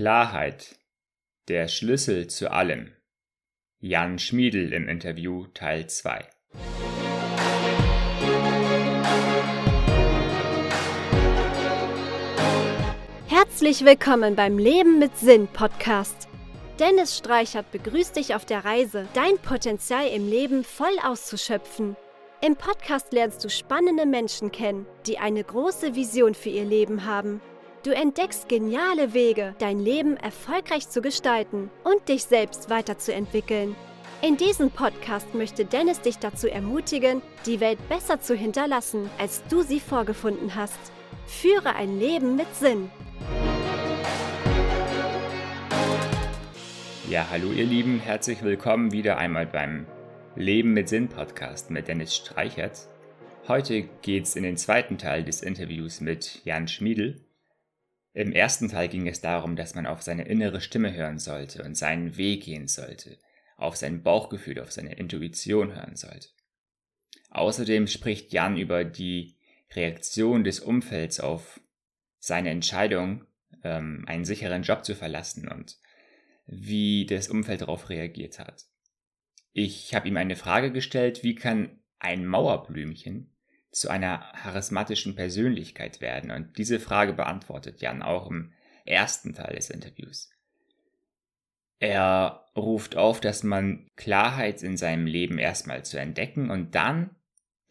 Klarheit. Der Schlüssel zu allem. Jan Schmiedel im Interview Teil 2. Herzlich willkommen beim Leben mit Sinn Podcast. Dennis Streichert begrüßt dich auf der Reise, dein Potenzial im Leben voll auszuschöpfen. Im Podcast lernst du spannende Menschen kennen, die eine große Vision für ihr Leben haben. Du entdeckst geniale Wege, dein Leben erfolgreich zu gestalten und dich selbst weiterzuentwickeln. In diesem Podcast möchte Dennis dich dazu ermutigen, die Welt besser zu hinterlassen, als du sie vorgefunden hast. Führe ein Leben mit Sinn. Ja, hallo ihr Lieben, herzlich willkommen wieder einmal beim Leben mit Sinn Podcast mit Dennis Streichert. Heute geht's in den zweiten Teil des Interviews mit Jan Schmiedel. Im ersten Teil ging es darum, dass man auf seine innere Stimme hören sollte und seinen Weg gehen sollte, auf sein Bauchgefühl, auf seine Intuition hören sollte. Außerdem spricht Jan über die Reaktion des Umfelds auf seine Entscheidung, ähm, einen sicheren Job zu verlassen und wie das Umfeld darauf reagiert hat. Ich habe ihm eine Frage gestellt, wie kann ein Mauerblümchen zu einer charismatischen Persönlichkeit werden? Und diese Frage beantwortet Jan auch im ersten Teil des Interviews. Er ruft auf, dass man Klarheit in seinem Leben erstmal zu entdecken und dann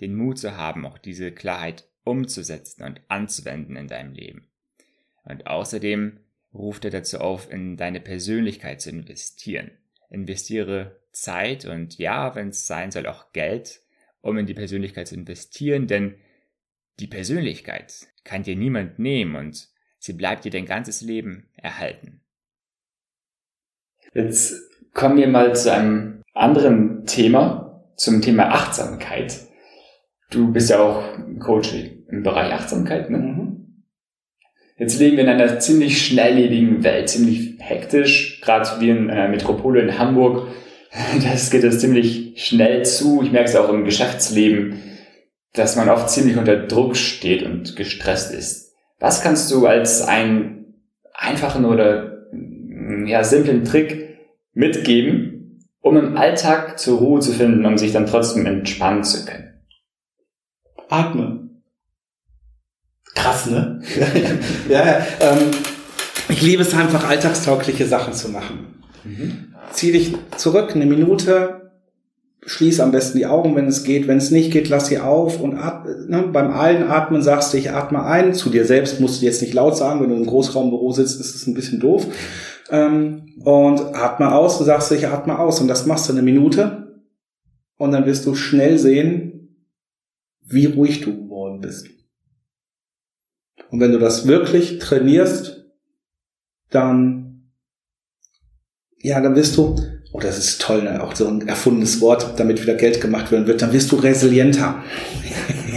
den Mut zu haben, auch diese Klarheit umzusetzen und anzuwenden in deinem Leben. Und außerdem ruft er dazu auf, in deine Persönlichkeit zu investieren. Investiere Zeit und ja, wenn es sein soll, auch Geld, um in die Persönlichkeit zu investieren, denn die Persönlichkeit kann dir niemand nehmen und sie bleibt dir dein ganzes Leben erhalten. Jetzt kommen wir mal zu einem anderen Thema, zum Thema Achtsamkeit. Du bist ja auch Coach im Bereich Achtsamkeit, ne? Mhm. Jetzt leben wir in einer ziemlich schnelllebigen Welt, ziemlich hektisch, gerade wie in einer Metropole in Hamburg. Das geht das ziemlich schnell zu. Ich merke es auch im Geschäftsleben, dass man oft ziemlich unter Druck steht und gestresst ist. Was kannst du als einen einfachen oder ja, simplen Trick mitgeben, um im Alltag zur Ruhe zu finden, um sich dann trotzdem entspannen zu können? Atmen. Krass, ne? ja, ähm, ich liebe es einfach, alltagstaugliche Sachen zu machen. Mhm. Zieh dich zurück, eine Minute, schließ am besten die Augen, wenn es geht. Wenn es nicht geht, lass sie auf und atme, ne, beim Einatmen sagst du, ich atme ein. Zu dir selbst musst du jetzt nicht laut sagen, wenn du im Großraumbüro sitzt, ist es ein bisschen doof. Ähm, und atme aus und sagst ich atme aus. Und das machst du eine Minute. Und dann wirst du schnell sehen, wie ruhig du geworden bist. Und wenn du das wirklich trainierst, dann, ja, dann wirst du, oh, das ist toll, ne? auch so ein erfundenes Wort, damit wieder Geld gemacht werden wird, dann wirst du resilienter.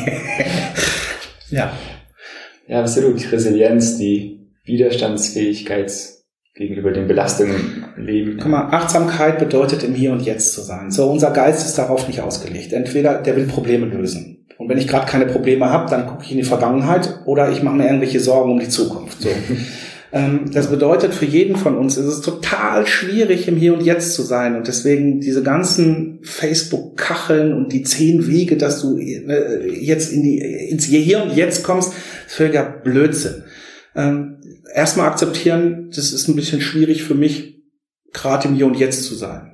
ja. Ja, absolut. Resilienz, die Widerstandsfähigkeit gegenüber den Belastungen im Leben. Guck mal, Achtsamkeit bedeutet im Hier und Jetzt zu sein. So, unser Geist ist darauf nicht ausgelegt. Entweder der will Probleme lösen und wenn ich gerade keine Probleme habe, dann gucke ich in die Vergangenheit oder ich mache mir irgendwelche Sorgen um die Zukunft. So. Ähm, das bedeutet, für jeden von uns ist es total schwierig, im Hier und Jetzt zu sein. Und deswegen diese ganzen Facebook-Kacheln und die zehn Wege, dass du äh, jetzt in die, ins Hier und Jetzt kommst, ist völliger Blödsinn. Ähm, erstmal akzeptieren, das ist ein bisschen schwierig für mich, gerade im Hier und Jetzt zu sein.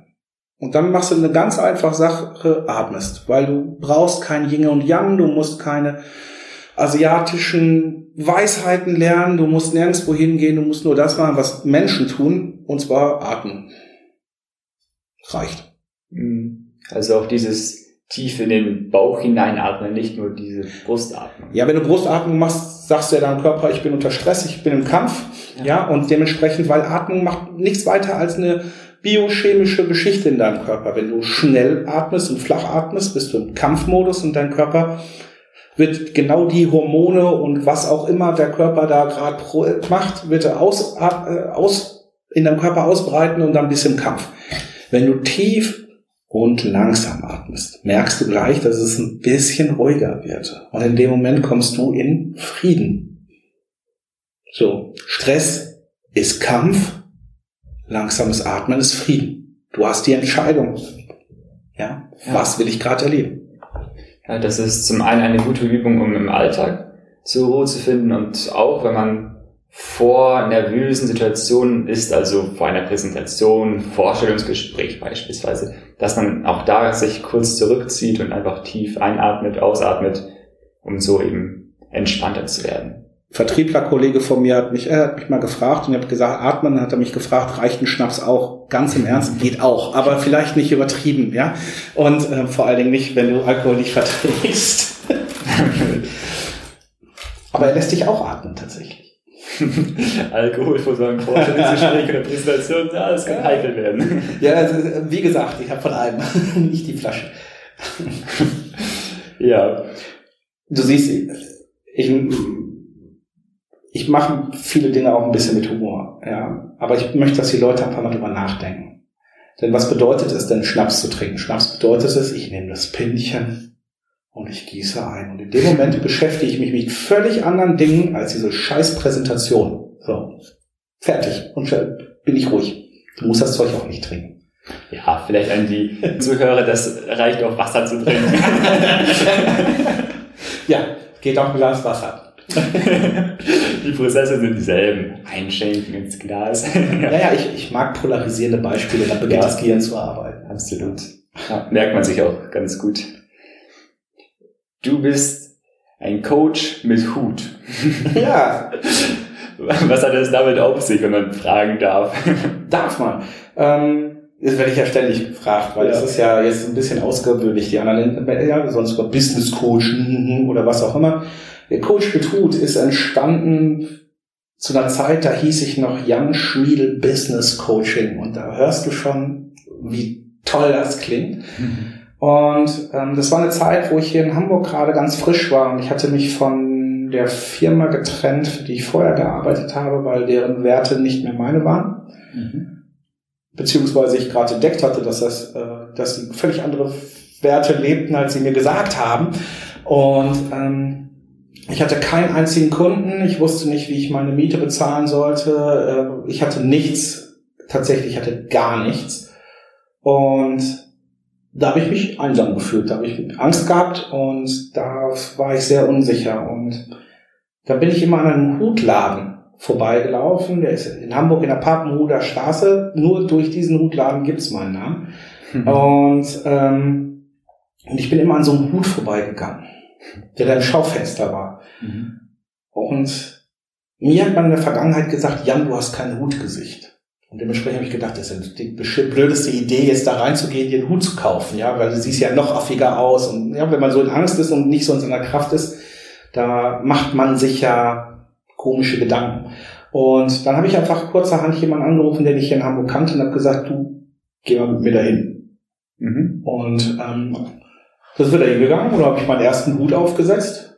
Und dann machst du eine ganz einfache Sache, atmest, weil du brauchst kein Yin und Yang, du musst keine asiatischen Weisheiten lernen, du musst nirgendwo hingehen, du musst nur das machen, was Menschen tun, und zwar atmen. Reicht. Mhm. Also auch dieses tief in den Bauch hineinatmen, nicht nur diese Brustatmung. Ja, wenn du Brustatmung machst, sagst du ja deinem Körper, ich bin unter Stress, ich bin im Kampf, ja, ja und dementsprechend, weil Atmung macht nichts weiter als eine biochemische Geschichte in deinem Körper. Wenn du schnell atmest und flach atmest, bist du im Kampfmodus und dein Körper wird genau die Hormone und was auch immer der Körper da gerade macht, wird er aus, äh, aus, in deinem Körper ausbreiten und dann bist du im Kampf. Wenn du tief und langsam atmest, merkst du gleich, dass es ein bisschen ruhiger wird. Und in dem Moment kommst du in Frieden. So, Stress ist Kampf, langsames Atmen ist Frieden. Du hast die Entscheidung. Ja, ja. was will ich gerade erleben? Ja, das ist zum einen eine gute Übung, um im Alltag zur Ruhe zu finden und auch, wenn man vor nervösen Situationen ist, also vor einer Präsentation, Vorstellungsgespräch beispielsweise, dass man auch da sich kurz zurückzieht und einfach tief einatmet, ausatmet, um so eben entspannter zu werden. Vertriebler-Kollege von mir hat mich, er hat mich mal gefragt und ich habe gesagt, atmen, dann hat er mich gefragt, reicht ein Schnaps auch? Ganz im Ernst, geht auch, aber vielleicht nicht übertrieben, ja. Und äh, vor allen Dingen nicht, wenn du Alkohol nicht verträgst. aber er lässt dich auch atmen tatsächlich. Alkohol vor so einem Vorstellungsgespräch oder Präsentation, ja, das kann ja. heikel werden. Ja, also, wie gesagt, ich habe von allem, nicht die Flasche. ja. Du siehst, ich ich mache viele Dinge auch ein bisschen mit Humor, ja. Aber ich möchte, dass die Leute einfach mal drüber nachdenken. Denn was bedeutet es denn, Schnaps zu trinken? Schnaps bedeutet es, ich nehme das Pinchen und ich gieße ein. Und in dem Moment beschäftige ich mich mit völlig anderen Dingen als diese scheiß Präsentation. So. Fertig. Und bin ich ruhig. Du musst das Zeug auch nicht trinken. Ja, vielleicht an die Zuhörer, das reicht auch Wasser zu trinken. ja, geht auch ein Glas Wasser. die Prozesse sind dieselben. Einschenken ins Glas. ja, ja, ich, ich mag polarisierende Beispiele, da beginnt ja. das Gehirn zu arbeiten. Absolut. Ja, merkt man sich auch ganz gut. Du bist ein Coach mit Hut. ja. Was hat es damit auf sich, wenn man fragen darf? Darf man. Ähm, das werde ich ja ständig gefragt, weil ja. das ist ja jetzt ein bisschen ausgewöhnlich. Die anderen, ja, sonst über Business Coach oder was auch immer. Der Coach Betut ist entstanden zu einer Zeit, da hieß ich noch Jan Schmiedel Business Coaching und da hörst du schon, wie toll das klingt. Mhm. Und ähm, das war eine Zeit, wo ich hier in Hamburg gerade ganz frisch war und ich hatte mich von der Firma getrennt, für die ich vorher gearbeitet habe, weil deren Werte nicht mehr meine waren. Mhm. Beziehungsweise ich gerade entdeckt hatte, dass das, äh, dass sie völlig andere Werte lebten, als sie mir gesagt haben. Und ähm, ich hatte keinen einzigen Kunden. Ich wusste nicht, wie ich meine Miete bezahlen sollte. Äh, ich hatte nichts. Tatsächlich hatte gar nichts. Und da habe ich mich einsam gefühlt. Da habe ich Angst gehabt und da war ich sehr unsicher. Und da bin ich immer an einem Hutladen vorbeigelaufen. Der ist in Hamburg in der Papenhuder Straße. Nur durch diesen Hutladen gibt's meinen Namen. Mhm. Und, ähm, und ich bin immer an so einem Hut vorbeigegangen der da im Schaufenster war. Mhm. Und mir hat man in der Vergangenheit gesagt, Jan, du hast kein Hutgesicht. Und dementsprechend habe ich gedacht, das ist die blödeste Idee, jetzt da reinzugehen, dir einen Hut zu kaufen, ja, weil du siehst ja noch affiger aus. Und ja, wenn man so in Angst ist und nicht so in seiner Kraft ist, da macht man sich ja komische Gedanken. Und dann habe ich einfach kurzerhand jemanden angerufen, den ich hier in Hamburg kannte und habe gesagt, du, geh mal mit mir dahin. Mhm. Und ähm, das ist wieder hingegangen und habe ich meinen ersten Hut aufgesetzt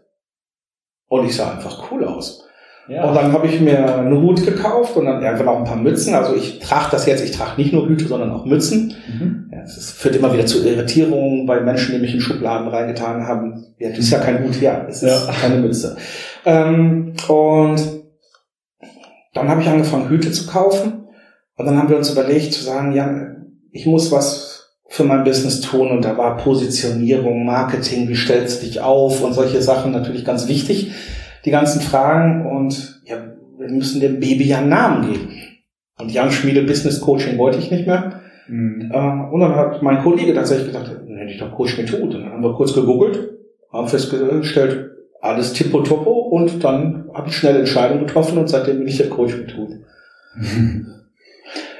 und ich sah einfach cool aus. Ja. Und dann habe ich mir einen Hut gekauft und dann irgendwann auch ein paar Mützen. Also ich trage das jetzt, ich trage nicht nur Hüte, sondern auch Mützen. Mhm. Ja, das führt immer wieder zu Irritierungen bei Menschen, die mich in Schubladen reingetan haben. Ja, das ist ja kein Hut, ja, es ist ja. keine Mütze. Ähm, und dann habe ich angefangen, Hüte zu kaufen. Und dann haben wir uns überlegt zu sagen, ja, ich muss was für mein Business tun und da war Positionierung, Marketing, wie stellst du dich auf und solche Sachen natürlich ganz wichtig, die ganzen Fragen und ja, wir müssen dem Baby ja einen Namen geben. Und Jan Schmiede Business Coaching wollte ich nicht mehr. Mhm. Äh, und dann hat mein Kollege tatsächlich gesagt, dann hätte ich doch Coach Methode. Und dann haben wir kurz gegoogelt, haben festgestellt, alles tippo toppo und dann habe ich schnell Entscheidungen getroffen und seitdem bin ich der Coach Methode. Mhm.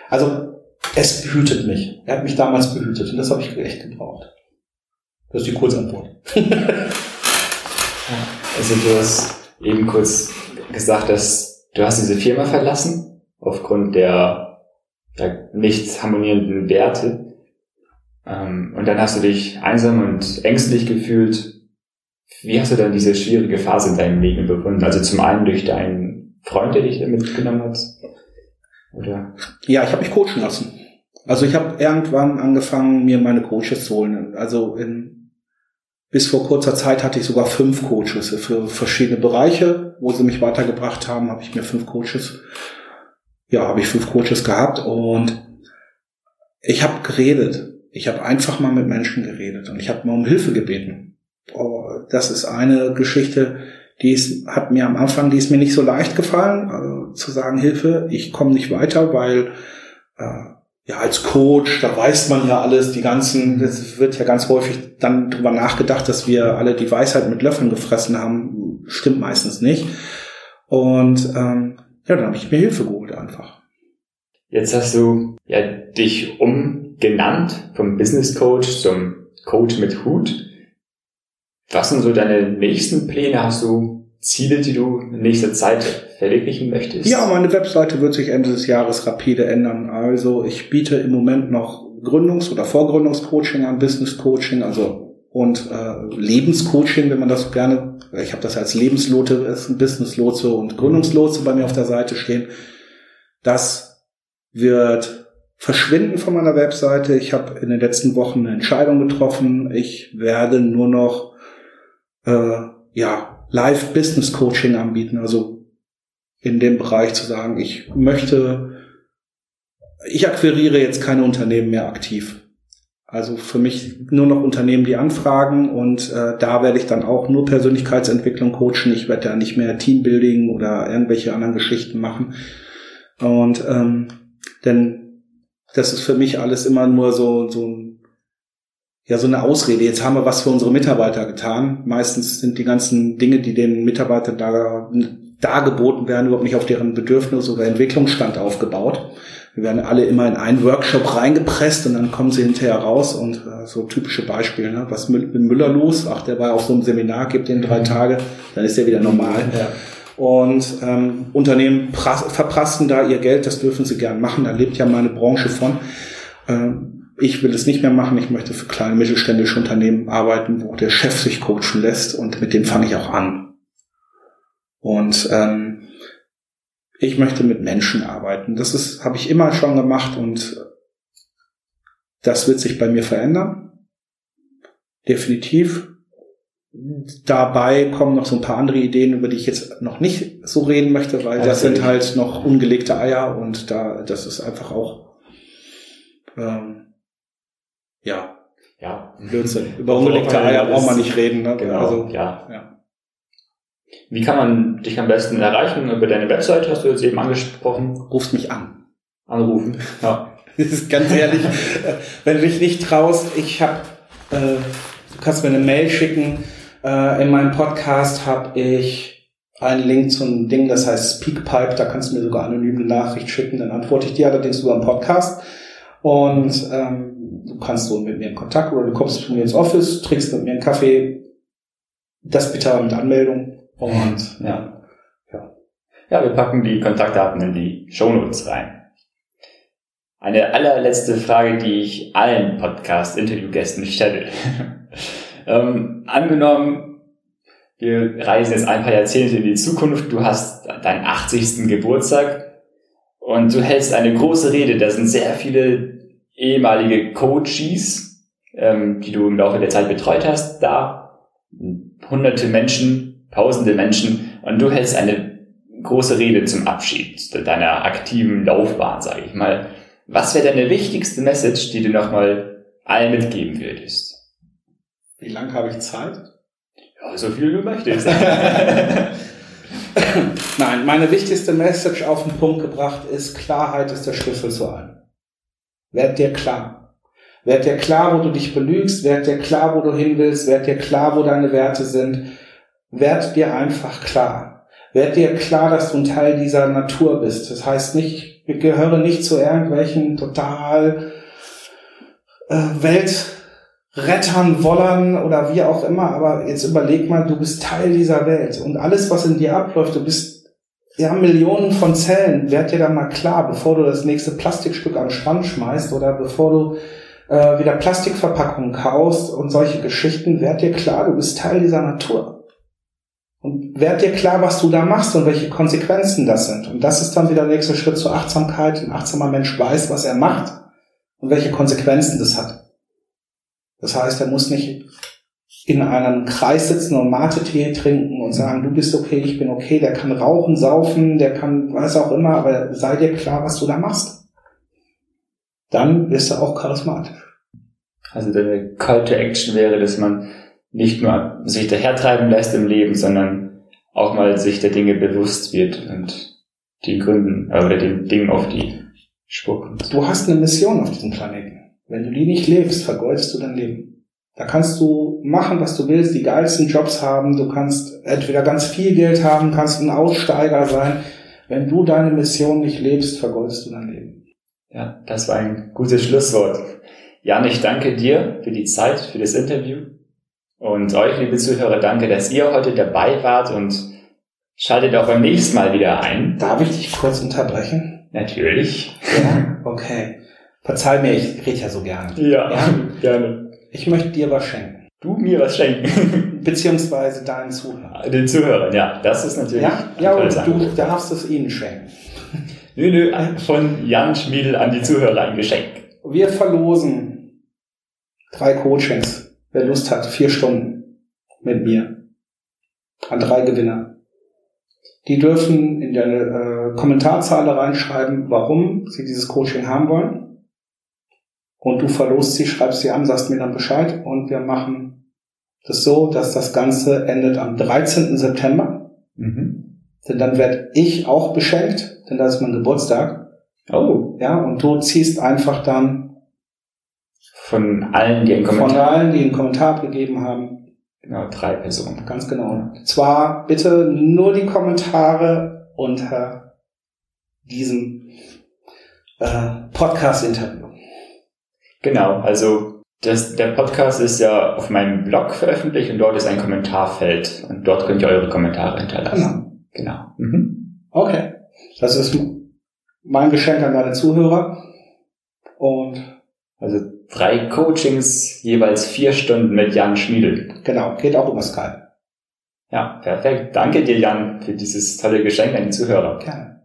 Also es behütet mich. Er hat mich damals behütet und das habe ich echt gebraucht. Das ist die Kurzantwort. also du hast eben kurz gesagt, dass du hast diese Firma verlassen aufgrund der, der nicht harmonierenden Werte. Ähm, und dann hast du dich einsam und ängstlich gefühlt. Wie hast du dann diese schwierige Phase in deinem Leben befunden? Also zum einen durch deinen Freund, der dich da mitgenommen hat? Oder? Ja, ich habe mich coachen lassen. Also ich habe irgendwann angefangen, mir meine Coaches zu holen. Also in, bis vor kurzer Zeit hatte ich sogar fünf Coaches für verschiedene Bereiche, wo sie mich weitergebracht haben, habe ich mir fünf Coaches ja, habe ich fünf Coaches gehabt und ich habe geredet. Ich habe einfach mal mit Menschen geredet und ich habe mal um Hilfe gebeten. Oh, das ist eine Geschichte, die ist, hat mir am Anfang, die ist mir nicht so leicht gefallen, also zu sagen, Hilfe, ich komme nicht weiter, weil äh, ja als Coach, da weiß man ja alles, die ganzen, das wird ja ganz häufig dann drüber nachgedacht, dass wir alle die Weisheit mit Löffeln gefressen haben, stimmt meistens nicht. Und ähm, ja, dann habe ich mir Hilfe geholt einfach. Jetzt hast du ja dich umgenannt vom Business Coach zum Coach mit Hut. Was sind so deine nächsten Pläne? Hast du Ziele, die du in nächster Zeit verwirklichen möchtest? Ja, meine Webseite wird sich Ende des Jahres rapide ändern. Also ich biete im Moment noch Gründungs- oder Vorgründungscoaching an, Business Coaching, also und äh, Lebenscoaching, wenn man das so gerne, ich habe das als Lebenslote, Businesslotse und Gründungslotse bei mir auf der Seite stehen. Das wird verschwinden von meiner Webseite. Ich habe in den letzten Wochen eine Entscheidung getroffen. Ich werde nur noch äh, ja, Live-Business-Coaching anbieten, also in dem Bereich zu sagen, ich möchte, ich akquiriere jetzt keine Unternehmen mehr aktiv. Also für mich nur noch Unternehmen, die anfragen und äh, da werde ich dann auch nur Persönlichkeitsentwicklung coachen. Ich werde da nicht mehr Teambuilding oder irgendwelche anderen Geschichten machen. Und ähm, denn das ist für mich alles immer nur so, so ein ja so eine Ausrede. Jetzt haben wir was für unsere Mitarbeiter getan. Meistens sind die ganzen Dinge, die den Mitarbeitern da dargeboten werden, überhaupt nicht auf deren Bedürfnis oder Entwicklungsstand aufgebaut. Wir werden alle immer in einen Workshop reingepresst und dann kommen sie hinterher raus und äh, so typische Beispiele, ne? was mit Müller los? Ach, der war auf so einem Seminar, gibt den drei mhm. Tage, dann ist er wieder normal. Ja. Und ähm, Unternehmen verprassen da ihr Geld, das dürfen sie gern machen, da lebt ja meine Branche von. Ähm, ich will es nicht mehr machen. Ich möchte für kleine mittelständische Unternehmen arbeiten, wo der Chef sich coachen lässt und mit dem fange ich auch an. Und ähm, ich möchte mit Menschen arbeiten. Das ist habe ich immer schon gemacht und das wird sich bei mir verändern. Definitiv. Dabei kommen noch so ein paar andere Ideen, über die ich jetzt noch nicht so reden möchte, weil das sind halt noch ungelegte Eier und da das ist einfach auch ähm, ja. Ja. Blödsinn. Über ungelegte Eier braucht man nicht reden. Ne? Genau, also, ja. ja. Wie kann man dich am besten erreichen? Über deine Website hast du jetzt eben angesprochen. Rufst mich an. Anrufen, ja. Das ist ganz ehrlich, wenn du dich nicht traust, ich habe, äh, du kannst mir eine Mail schicken. Äh, in meinem Podcast habe ich einen Link zum Ding, das heißt Speakpipe. Da kannst du mir sogar anonym eine Nachricht schicken. Dann antworte ich dir allerdings über einen Podcast. Und ähm, du kannst so mit mir in Kontakt oder du kommst zu mir ins Office, trinkst mit mir einen Kaffee. Das bitte aber mit Anmeldung. Und ja. Ja, ja wir packen die Kontaktdaten in die Shownotes rein. Eine allerletzte Frage, die ich allen Podcast-Interviewgästen stelle. ähm, angenommen, wir reisen jetzt ein paar Jahrzehnte in die Zukunft, du hast deinen 80. Geburtstag und du hältst eine große Rede, da sind sehr viele ehemalige Coaches, ähm, die du im Laufe der Zeit betreut hast, da hunderte Menschen, tausende Menschen und du hältst eine große Rede zum Abschied deiner aktiven Laufbahn, sage ich mal. Was wäre deine wichtigste Message, die du nochmal allen mitgeben würdest? Wie lange habe ich Zeit? Ja, so viel du möchtest. Nein, meine wichtigste Message auf den Punkt gebracht ist, Klarheit ist der Schlüssel zu allem. Werd dir klar. Werd dir klar, wo du dich belügst. Werd dir klar, wo du hin willst. Werd dir klar, wo deine Werte sind. Werd dir einfach klar. Werd dir klar, dass du ein Teil dieser Natur bist. Das heißt nicht, ich gehöre nicht zu irgendwelchen total äh, Weltrettern, Wollern oder wie auch immer. Aber jetzt überleg mal, du bist Teil dieser Welt. Und alles, was in dir abläuft, du bist haben Millionen von Zellen. Werd dir da mal klar, bevor du das nächste Plastikstück am Strand schmeißt oder bevor du äh, wieder Plastikverpackungen kaufst und solche Geschichten, werd dir klar, du bist Teil dieser Natur. Und werd dir klar, was du da machst und welche Konsequenzen das sind. Und das ist dann wieder der nächste Schritt zur Achtsamkeit. Ein achtsamer Mensch weiß, was er macht und welche Konsequenzen das hat. Das heißt, er muss nicht in einem Kreis sitzen und Mate-Tee trinken und sagen, du bist okay, ich bin okay, der kann rauchen, saufen, der kann was auch immer, aber sei dir klar, was du da machst. Dann bist du auch charismatisch. Also deine Call to Action wäre, dass man nicht nur sich dahertreiben lässt im Leben, sondern auch mal sich der Dinge bewusst wird und die Gründen äh, oder den Dingen auf die Spur kommt. Du hast eine Mission auf diesem Planeten. Wenn du die nicht lebst, vergeudest du dein Leben. Da kannst du machen, was du willst, die geilsten Jobs haben, du kannst entweder ganz viel Geld haben, kannst ein Aussteiger sein. Wenn du deine Mission nicht lebst, vergeudest du dein Leben. Ja, das war ein gutes Schlusswort. Jan, ich danke dir für die Zeit, für das Interview. Und euch, liebe Zuhörer, danke, dass ihr heute dabei wart und schaltet auch beim nächsten Mal wieder ein. Darf ich dich kurz unterbrechen? Natürlich. Ja, okay. Verzeih mir, ich rede ja so gerne. Ja, ja, gerne. Ich möchte dir was schenken. Du mir was schenken. Beziehungsweise deinen Zuhörern. Den Zuhörern, ja. Das ist natürlich. Ja, ja und du darfst es ihnen schenken. Nö, nö, von Jan Schmiedel an die Zuhörer ein Geschenk. Wir verlosen drei Coachings. Wer Lust hat, vier Stunden mit mir. An drei Gewinner. Die dürfen in der äh, Kommentarzeile reinschreiben, warum sie dieses Coaching haben wollen und du verlost sie, schreibst sie an, sagst mir dann Bescheid und wir machen das so, dass das Ganze endet am 13. September. Mhm. Denn dann werde ich auch beschenkt, denn das ist mein Geburtstag. Oh. Ja, und du ziehst einfach dann von allen, die einen Kommentar, von allen, die einen Kommentar gegeben haben. Genau, drei Personen. Ganz genau. Zwar bitte nur die Kommentare unter diesem äh, Podcast-Interview. Genau, also das, der Podcast ist ja auf meinem Blog veröffentlicht und dort ist ein Kommentarfeld und dort könnt ihr eure Kommentare hinterlassen. Genau. Genau. Mhm. Okay. Das ist mein Geschenk an meine Zuhörer. Und also drei Coachings, jeweils vier Stunden mit Jan Schmiedel. Genau, geht auch über Skype. Ja, perfekt. Danke dir, Jan, für dieses tolle Geschenk an die Zuhörer. Gerne.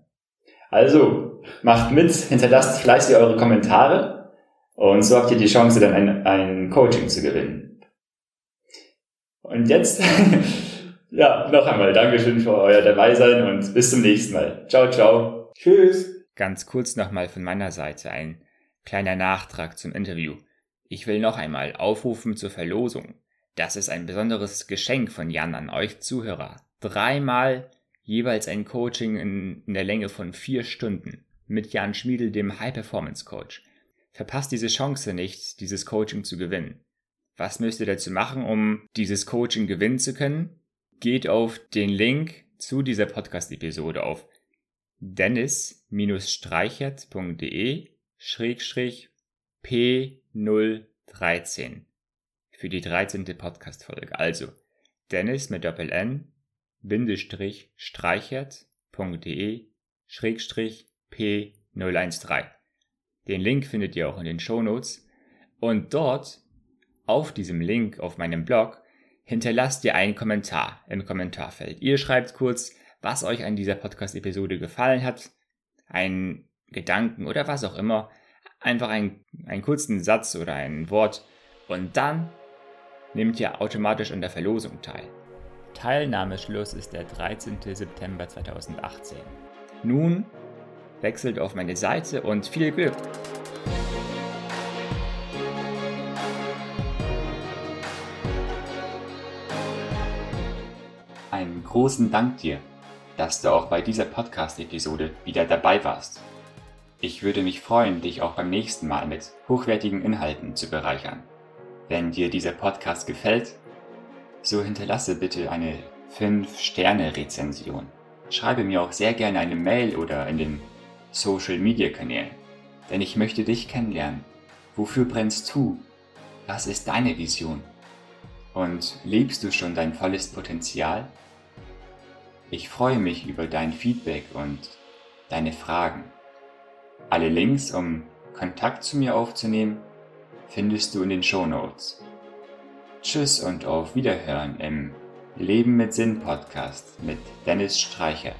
Also, macht mit, hinterlasst fleißig eure Kommentare und so habt ihr die Chance, dann ein, ein Coaching zu gewinnen. Und jetzt, ja, noch einmal Dankeschön für euer Dabeisein und bis zum nächsten Mal. Ciao, ciao. Tschüss. Ganz kurz nochmal von meiner Seite ein kleiner Nachtrag zum Interview. Ich will noch einmal aufrufen zur Verlosung. Das ist ein besonderes Geschenk von Jan an euch Zuhörer. Dreimal jeweils ein Coaching in, in der Länge von vier Stunden mit Jan Schmiedel, dem High Performance Coach. Verpasst diese Chance nicht, dieses Coaching zu gewinnen. Was müsst ihr dazu machen, um dieses Coaching gewinnen zu können? Geht auf den Link zu dieser Podcast-Episode auf dennis-streichert.de Schrägstrich P013 für die 13. Podcast-Folge. Also Dennis mit Doppel N Bindestrich streichert.de Schrägstrich P013. Den Link findet ihr auch in den Show Notes. Und dort, auf diesem Link auf meinem Blog, hinterlasst ihr einen Kommentar im Kommentarfeld. Ihr schreibt kurz, was euch an dieser Podcast-Episode gefallen hat, einen Gedanken oder was auch immer, einfach einen, einen kurzen Satz oder ein Wort und dann nehmt ihr automatisch an der Verlosung teil. Teilnahmeschluss ist der 13. September 2018. Nun wechselt auf meine Seite und viel Glück! Einen großen Dank dir, dass du auch bei dieser Podcast-Episode wieder dabei warst. Ich würde mich freuen, dich auch beim nächsten Mal mit hochwertigen Inhalten zu bereichern. Wenn dir dieser Podcast gefällt, so hinterlasse bitte eine 5-Sterne-Rezension. Schreibe mir auch sehr gerne eine Mail oder in den Social-Media-Kanälen, denn ich möchte dich kennenlernen. Wofür brennst du? Was ist deine Vision? Und lebst du schon dein volles Potenzial? Ich freue mich über dein Feedback und deine Fragen. Alle Links, um Kontakt zu mir aufzunehmen, findest du in den Show Notes. Tschüss und auf Wiederhören im Leben mit Sinn Podcast mit Dennis Streichert.